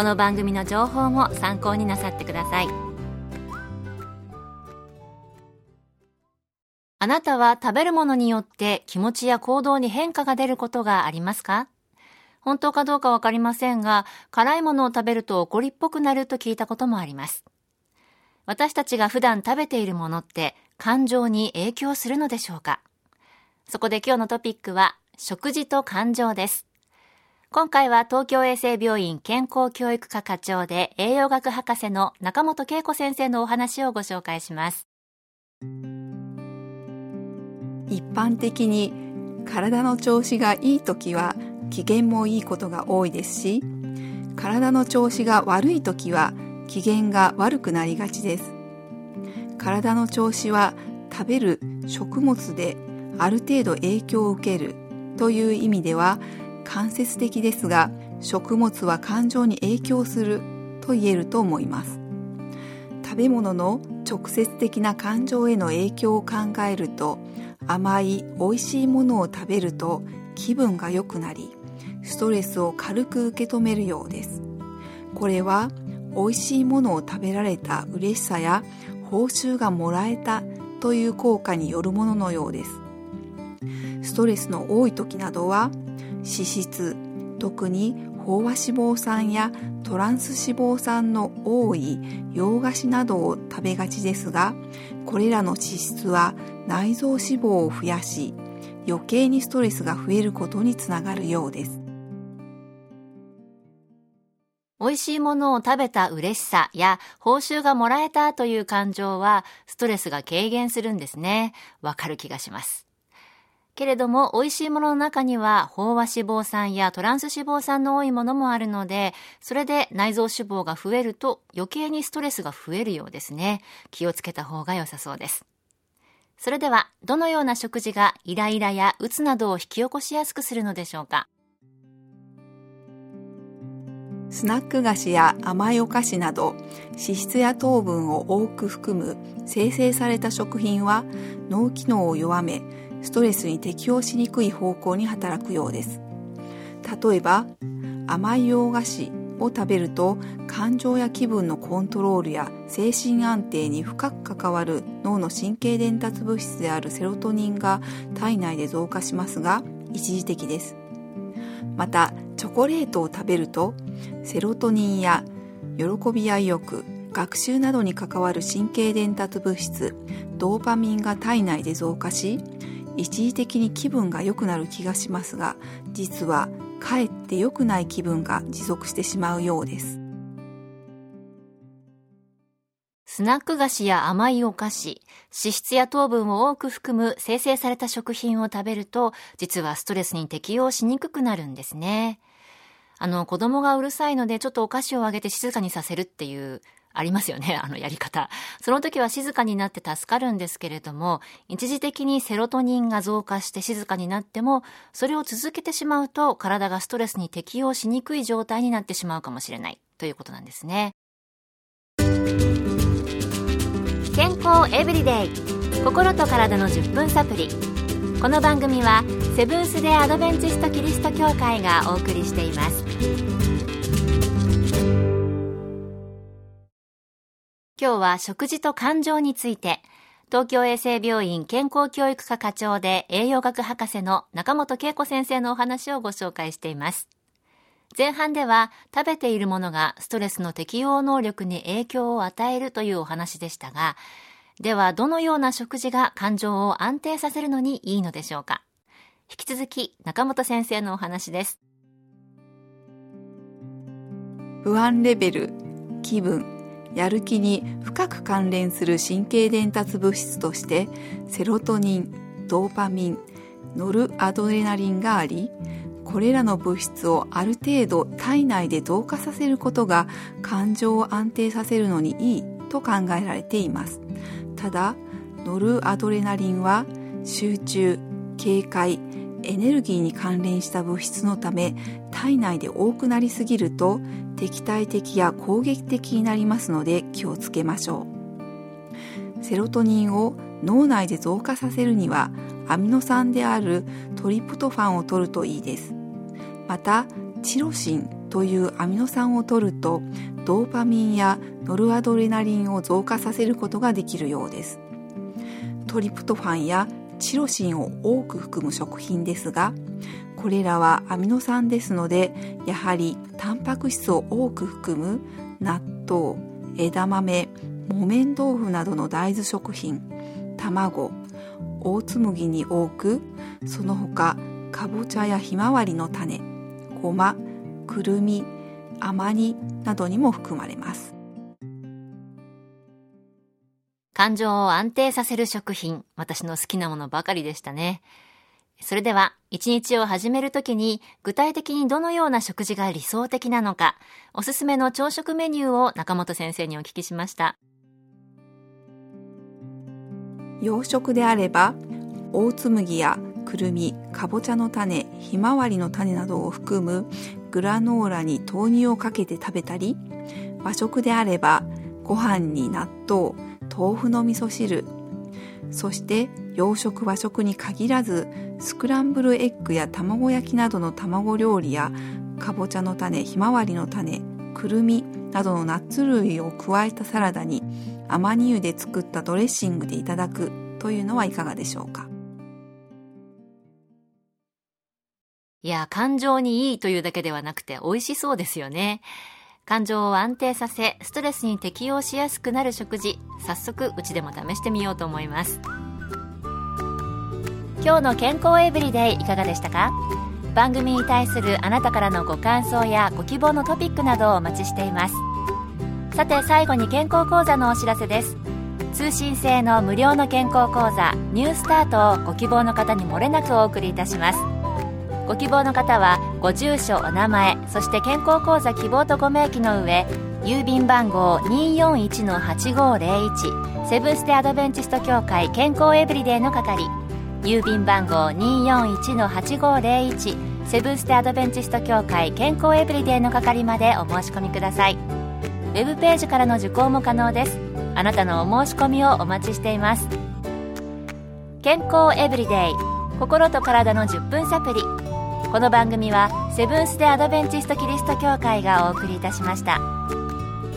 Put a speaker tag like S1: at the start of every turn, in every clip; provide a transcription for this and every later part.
S1: この番組の情報も参考になさってくださいあなたは食べるものによって気持ちや行動に変化が出ることがありますか？本当かどうかわかりませんが、辛いものを食べると怒りっぽくなると聞いたこともあります。私たちが普段食べているものって感情に影響するのでしょうか？そこで今日のトピックは食事と感情です。今回は東京衛生病院健康教育科課長で栄養学博士の中本恵子先生のお話をご紹介します。
S2: 一般的に体の調子がいい時は機嫌もいいことが多いですし体の調子が悪い時は機嫌が悪くなりがちです体の調子は食べる食物である程度影響を受けるという意味では間接的ですが食物は感情に影響すると言えると思います。食べ物の直接的な感情への影響を考えると甘い美味しいものを食べると気分が良くなりストレスを軽く受け止めるようです。これは美味しいものを食べられた嬉しさや報酬がもらえたという効果によるもののようです。ストレスの多い時などは脂質特に飽和脂肪酸やトランス脂肪酸の多い洋菓子などを食べがちですがこれらの脂質は内臓脂肪を増やし余計にストレスが増えることにつながるようです
S1: 美味しいものを食べた嬉しさや報酬がもらえたという感情はストレスが軽減するんですね。わかる気がします。けれども、美味しいものの中には、飽和脂肪酸やトランス脂肪酸の多いものもあるので、それで内臓脂肪が増えると余計にストレスが増えるようですね。気をつけた方が良さそうです。それでは、どのような食事がイライラやうつなどを引き起こしやすくするのでしょうか？
S2: スナック菓子や甘いお菓子など脂質や糖分を多く含む生成された食品は脳機能を弱めストレスに適応しにくい方向に働くようです。例えば甘い洋菓子を食べると感情や気分のコントロールや精神安定に深く関わる脳の神経伝達物質であるセロトニンが体内で増加しますが一時的です。またチョコレートを食べるとセロトニンや喜びや意欲学習などに関わる神経伝達物質ドーパミンが体内で増加し一時的に気分が良くなる気がしますが実はかえって良くない気分が持続してしまうようです
S1: スナック菓子や甘いお菓子、脂質や糖分を多く含む生成された食品を食べると、実はストレスに適応しにくくなるんですね。あの、子供がうるさいので、ちょっとお菓子をあげて静かにさせるっていうありますよね、あのやり方。その時は静かになって助かるんですけれども、一時的にセロトニンが増加して静かになっても、それを続けてしまうと体がストレスに適応しにくい状態になってしまうかもしれないということなんですね。健康エブリデイ心と体の10分サプリこの番組はセブンス・デ・アドベンチスト・キリスト教会がお送りしています今日は食事と感情について、東京衛生病院健康教育科課長で栄養学博士の中本恵子先生のお話をご紹介しています。前半では食べているものがストレスの適応能力に影響を与えるというお話でしたが、ではどのような食事が感情を安定させるのにいいのでしょうか引き続き中本先生のお話です。
S2: 不安レベル、気分、やる気に深く関連する神経伝達物質としてセロトニン、ドーパミン、ノルアドレナリンがありこれらの物質をある程度体内で増加させることが感情を安定させるのにいいと考えられています。ただノルアドレナリンは集中警戒エネルギーに関連した物質のため体内で多くなりすぎると敵対的や攻撃的になりますので気をつけましょう。セロトニンを脳内で増加させるにはアミノ酸であるトリプトファンを摂るといいです。またチロシンというアミノ酸を摂るとドーパミンやノルアドレナリンを増加させることができるようです。トリプトファンやチロシンを多く含む食品ですがこれらはアミノ酸ですのでやはりタンパク質を多く含む納豆枝豆木綿豆腐などの大豆食品卵大麦に多くその他かぼちゃやひまわりの種ごまくるみ甘煮などにも含まれます。
S1: 感情を安定させる食品私の好きなものばかりでしたね。それでは一日を始めるときに具体的にどのような食事が理想的なのかおすすめの朝食メニューを中本先生にお聞きしました。
S2: 洋食であれば大麦やくるみかぼちゃの種ひまわりの種などを含むグラノーラに豆乳をかけて食べたり和食であればご飯に納豆豆腐の味噌汁そして洋食和食に限らずスクランブルエッグや卵焼きなどの卵料理やかぼちゃの種ひまわりの種くるみなどのナッツ類を加えたサラダにアマニ油で作ったドレッシングでいただくというのはいかがでしょうか
S1: いや、感情にいいというだけではなくて美味しそうですよね。感情を安定させ、ストレスに適応しやすくなる食事、早速うちでも試してみようと思います。今日の健康エブリデイいかがでしたか？番組に対するあなたからのご感想やご希望のトピックなどをお待ちしています。さて最後に健康講座のお知らせです通信制の無料の健康講座ニュースタートをご希望の方にもれなくお送りいたしますご希望の方はご住所お名前そして健康講座希望とご名義の上郵便番号241-8501セブンステアドベンチスト協会健康エブリデイの係郵便番号241-8501セブンステアドベンチスト協会健康エブリデイの係までお申し込みください。ウェブページからの受講も可能です。あなたのお申し込みをお待ちしています。健康エブリデイ心と体の10分サプリ。この番組はセブンス・デ・アドベンチスト・キリスト教会がお送りいたしました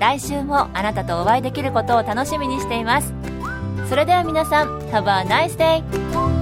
S1: 来週もあなたとお会いできることを楽しみにしていますそれでは皆さん Have a nice day!